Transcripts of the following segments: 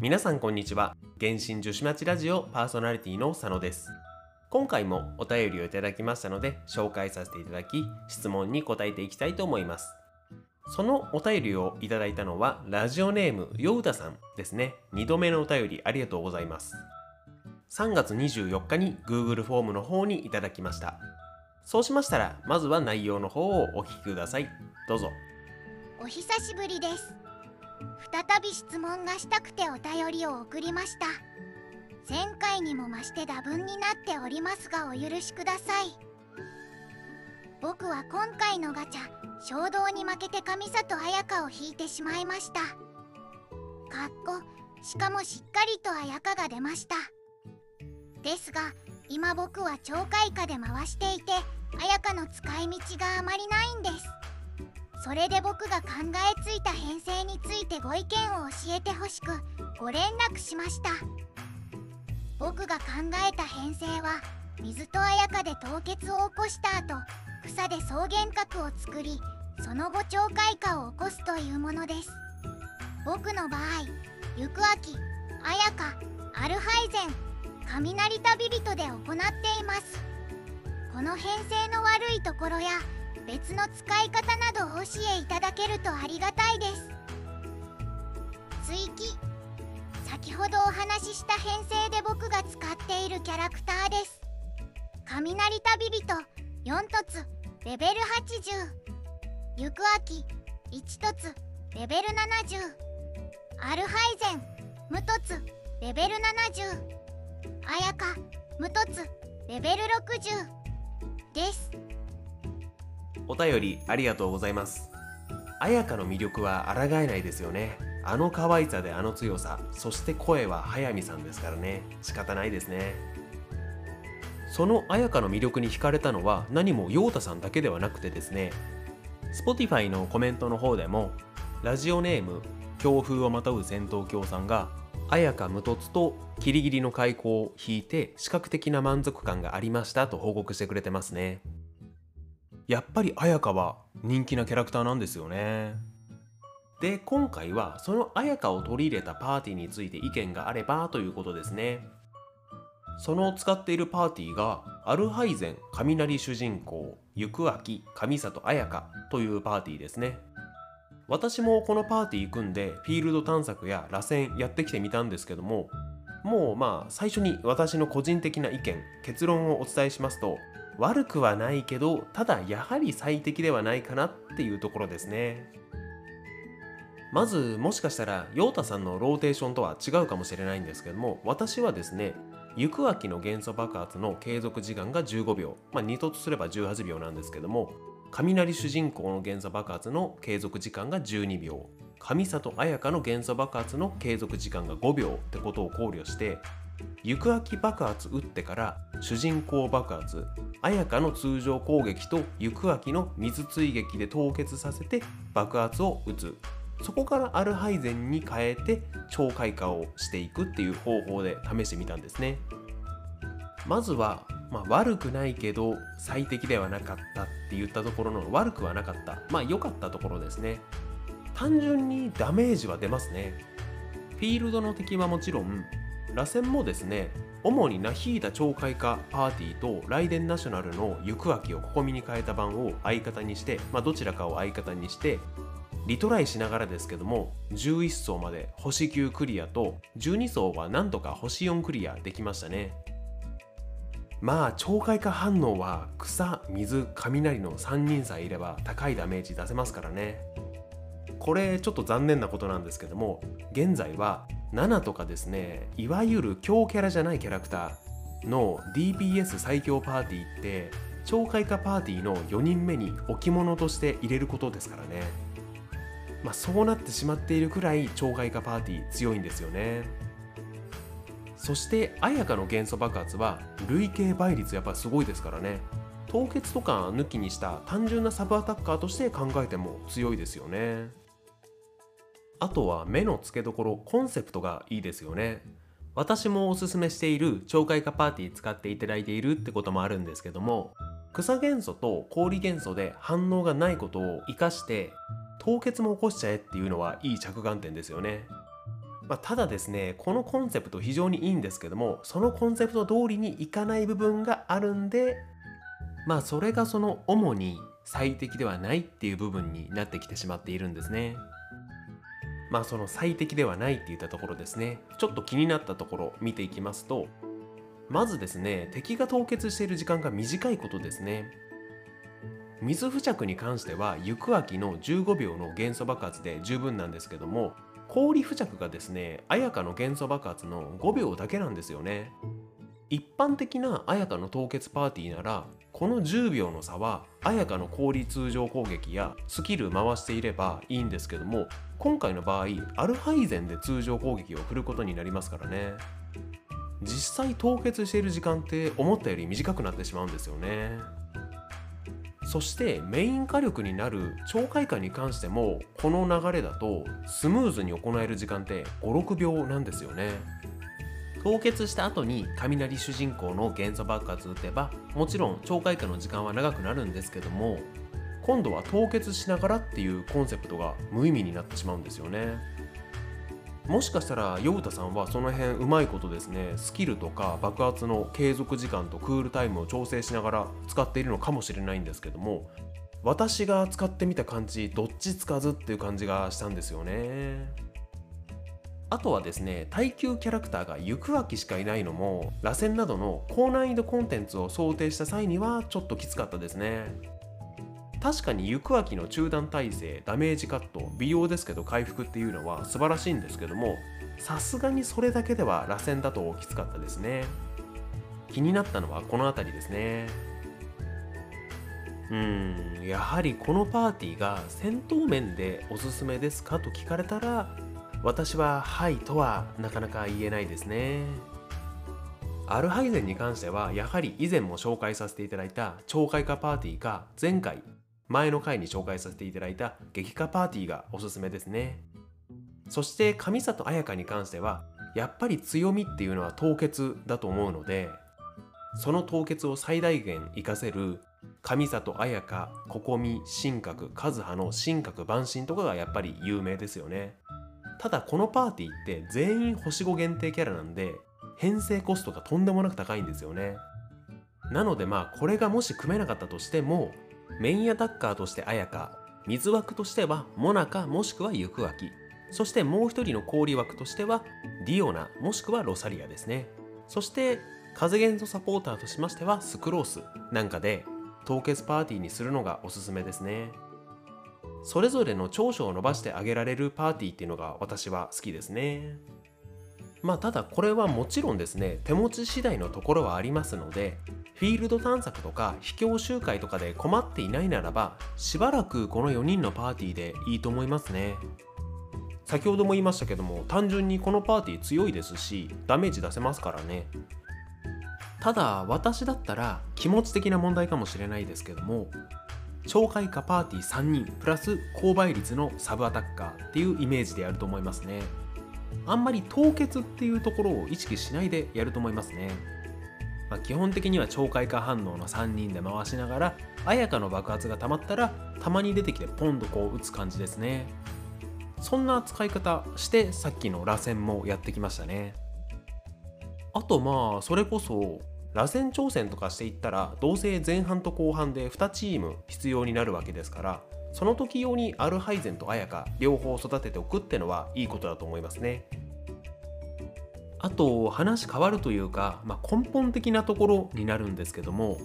皆さんこんにちは。原神女子町ラジオパーソナリティの佐野です。今回もお便りをいただきましたので紹介させていただき質問に答えていきたいと思います。そのお便りをいただいたのはラジオネームようたさんですね。2度目のお便りありがとうございます。3月24日に Google フォームの方にいただきました。そうしましたらまずは内容の方をお聞きください。どうぞ。お久しぶりです。再び質問がしたくてお便りを送りました。前回にも増して打分になっておりますがお許しください。僕は今回のガチャ衝動に負けて上里彩香を引いてしまいました。かっこしかもしっかりと彩香が出ました。ですが今僕は超開花で回していて彩香の使い道があまりないんです。それで僕が考えついた編成についてご意見を教えてほしくご連絡しました。僕が考えた編成は水と彩香で凍結を起こした後草で草原核を作りその後超開花を起こすというものです。僕の場合行く秋彩香アルハイゼン雷旅人で行っています。この編成の悪いところや別の使い方などお教えいただけるとありがたいです。追記。先ほどお話しした編成で僕が使っているキャラクターです。雷旅人4凸レベル80行く秋1凸レベル70アルハイゼン無凸レベル70綾香無凸レベル60です。お便りありがとうございます。彩香の魅力は抗えないですよね。あの可愛さであの強さそして声は速水さんですからね。仕方ないですね。その彩香の魅力に惹かれたのは何も陽太さんだけではなくてですね。Spotify のコメントの方でもラジオネーム強風をまとう戦闘狂さんが綾香無凸とキリギリの開口を引いて視覚的な満足感がありましたと報告してくれてますね。やっぱり綾香は人気なキャラクターなんですよね。で今回はその綾香を取り入れたパーティーについて意見があればということですね。その使っているパーティーがアルハイゼン雷主人公行く秋上里綾香というパーティーですね。私もこのパーティー組んでフィールド探索や螺旋やってきてみたんですけどももうまあ最初に私の個人的な意見結論をお伝えしますと悪くはないけどただやはり最適ではないかなっていうところですね。まずもしかしたら陽太さんのローテーションとは違うかもしれないんですけども私はですね行く秋の元素爆発の継続時間が15秒。まあ2とすれば18秒なんですけども雷主人公の元素爆発の継続時間が12秒。上里彩香の元素爆発の継続時間が5秒ってことを考慮して行く秋爆発打ってから主人公爆発綾香の通常攻撃と行く秋の水追撃で凍結させて爆発を打つ。そこからアルハイゼンに変えて超開花をしていくっていう方法で試してみたんですね。まずは、まあ、悪くないけど最適ではなかったって言ったところの悪くはなかった。まあ良かったところですね。単純にダメージは出ますね。フィールドの敵はもちろん螺旋もですね主にナヒーダ超開花パーティーとライデンナショナルの行く秋をここみに変えた版を相方にして、まあ、どちらかを相方にしてリトライしながらですけども11層まで星9クリアと12層はなんとか星4クリアできましたね。まあ超開花反応は草水雷の3人さえいれば高いダメージ出せますからね。これちょっと残念なことなんですけども現在は7とかですねいわゆる強キャラじゃないキャラクターの DPS 最強パーティーって超開花パーティーの4人目に置物として入れることですからね。まあそうなってしまっているくらい超開花パーティー強いんですよね。そして綾香の元素爆発は累計倍率やっぱすごいですからね。凍結とか抜きにした単純なサブアタッカーとして考えても強いですよね。あとは目の付けどころコンセプトがいいですよね。私もおすすめしている超開花パーティー使っていただいているってこともあるんですけども草元素と氷元素で反応がないことを生かして凍結も起こしちゃえっていうのはいい着眼点ですよね。まあ、ただですねこのコンセプト非常にいいんですけどもそのコンセプト通りにいかない部分があるんでまあそれがその主に最適ではないっていう部分になってきてしまっているんですね。まあその最適ではないっていったところですね。ちょっと気になったところ見ていきますとまずですね敵が凍結している時間が短いことですね。水付着に関しては行く秋の15秒の元素爆発で十分なんですけども氷付着がですね綾香の元素爆発の5秒だけなんですよね。一般的な綾香の凍結パーティーならこの10秒の差は綾香の氷通常攻撃やスキル回していればいいんですけども今回の場合アルハイゼンで通常攻撃を振ることになりますからね。実際凍結している時間って思ったより短くなってしまうんですよね。そしてメイン火力になる超快感に関してもこの流れだとスムーズに行える時間って56秒なんですよね。凍結した後に雷主人公の元素爆発打てばもちろん超快感の時間は長くなるんですけども今度は凍結しながらっていうコンセプトが無意味になってしまうんですよね。もしかしたらヨウタさんはその辺うまいことですねスキルとか爆発の継続時間とクールタイムを調整しながら使っているのかもしれないんですけども私が使ってみた感じどっちつかずっていう感じがしたんですよね。あとはですね耐久キャラクターが行く秋しかいないのも螺旋などの高難易度コンテンツを想定した際にはちょっときつかったですね。確かに行く秋の中断耐性ダメージカット美容ですけど回復っていうのは素晴らしいんですけどもさすがにそれだけでは螺旋だときつかったですね。気になったのはこの辺りですね。うんやはりこのパーティーが戦闘面でおすすめですかと聞かれたら私ははいとはなかなか言えないですね。アルハイゼンに関してはやはり以前も紹介させていただいた超快化パーティーか前回前の回に紹介させていただいた激化パーティーがおすすめですね。そして上里彩香に関してはやっぱり強みっていうのは凍結だと思うのでその凍結を最大限活かせる上里彩香、ここみ、神格、和葉の神格万神とかがやっぱり有名ですよね。ただこのパーティーって全員星5限定キャラなんで編成コストがとんでもなく高いんですよね。なのでまあこれがもし組めなかったとしてもメインアタッカーとして綾香水枠としてはモナカもしくは行く脇そしてもう一人の氷枠としてはディオナもしくはロサリアですね。そして風元素サポーターとしましてはスクロースなんかで凍結パーティーにするのがおすすめですね。それぞれの長所を伸ばしてあげられるパーティーっていうのが私は好きですね。まあただこれはもちろんですね手持ち次第のところはありますのでフィールド探索とか秘境集会とかで困っていないならばしばらくこの4人のパーティーでいいと思いますね。先ほども言いましたけども単純にこのパーティー強いですしダメージ出せますからね。ただ私だったら気持ち的な問題かもしれないですけども超開花パーティー3人プラス高倍率のサブアタッカーっていうイメージでやると思いますね。あんまり凍結っていうところを意識しないでやると思いますね。まあ、基本的には超開花反応の3人で回しながら綾香の爆発が溜まったらたまに出てきてポンとこう打つ感じですね。そんな使い方してさっきの螺旋もやってきましたね。あとまあそれこそ螺旋挑戦とかしていったらどうせ前半と後半で2チーム必要になるわけですからその時用にアルハイゼンと綾香両方育てておくってのはいいことだと思いますね。あと話変わるというか、まあ、根本的なところになるんですけども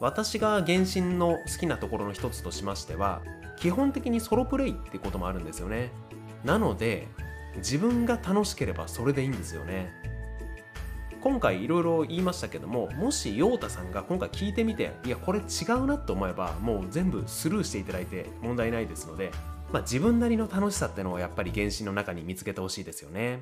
私が原神の好きなところの一つとしましては基本的にソロプレイってこともあるんですよね。なので自分が楽しければそれでいいんですよね。今回いろいろ言いましたけどももし陽太さんが今回聞いてみていやこれ違うなと思えばもう全部スルーしていただいて問題ないですので、まあ、自分なりの楽しさってのをやっぱり原神の中に見つけてほしいですよね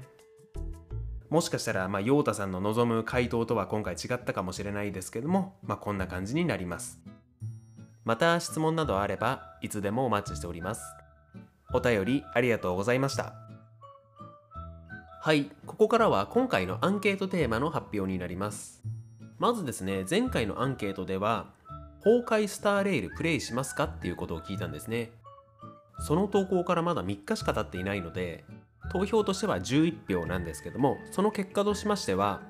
もしかしたら、まあ、陽太さんの望む回答とは今回違ったかもしれないですけども、まあ、こんな感じになります。また質問などあれば、いつでもお待ちしております。お便りありがとうございました。はい、ここからは今回のアンケートテーマの発表になります。まずですね、前回のアンケートでは、崩壊スターレイルプレイしますかっていうことを聞いたんですね。その投稿からまだ3日しか経っていないので、投票としては11票なんですけどもその結果としましては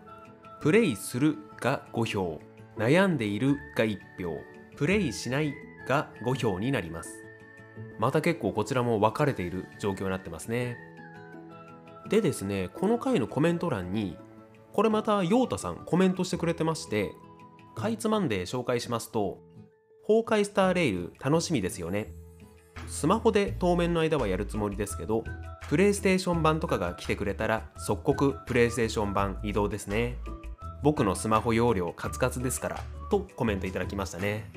プレイするが5票悩んでいるが1票プレイしないが5票になりますまた結構こちらも分かれている状況になってますねでですねこの回のコメント欄にこれまた陽太さんコメントしてくれてましてかいつまんで紹介しますと崩壊スターレイル楽しみですよね。スマホで当面の間はやるつもりですけどプレイステーション版とかが来てくれたら即刻プレイステーション版移動ですね。僕のスマホ容量カツカツですからとコメントいただきましたね。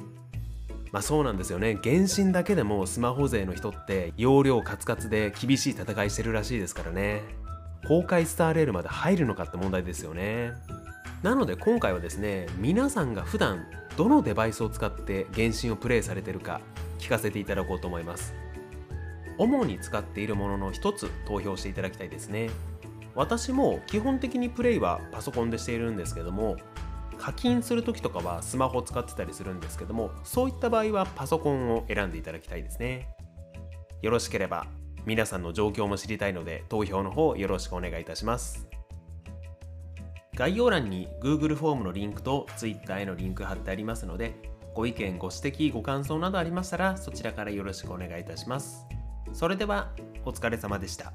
まあそうなんですよね。原神だけでもスマホ勢の人って容量カツカツで厳しい戦いしてるらしいですからね。崩壊スターレールまで入るのかって問題ですよね。なので今回はですね皆さんが普段どのデバイスを使って原神をプレイされてるか聞かせていただこうと思います。主に使っているものの一つ投票していただきたいですね。私も基本的にプレイはパソコンでしているんですけども課金する時とかはスマホを使ってたりするんですけどもそういった場合はパソコンを選んでいただきたいですね。よろしければ皆さんの状況も知りたいので投票の方よろしくお願いいたします。概要欄に Google フォームのリンクと Twitter へのリンク貼ってありますのでご意見ご指摘ご感想などありましたらそちらからよろしくお願いいたします。それではお疲れ様でした。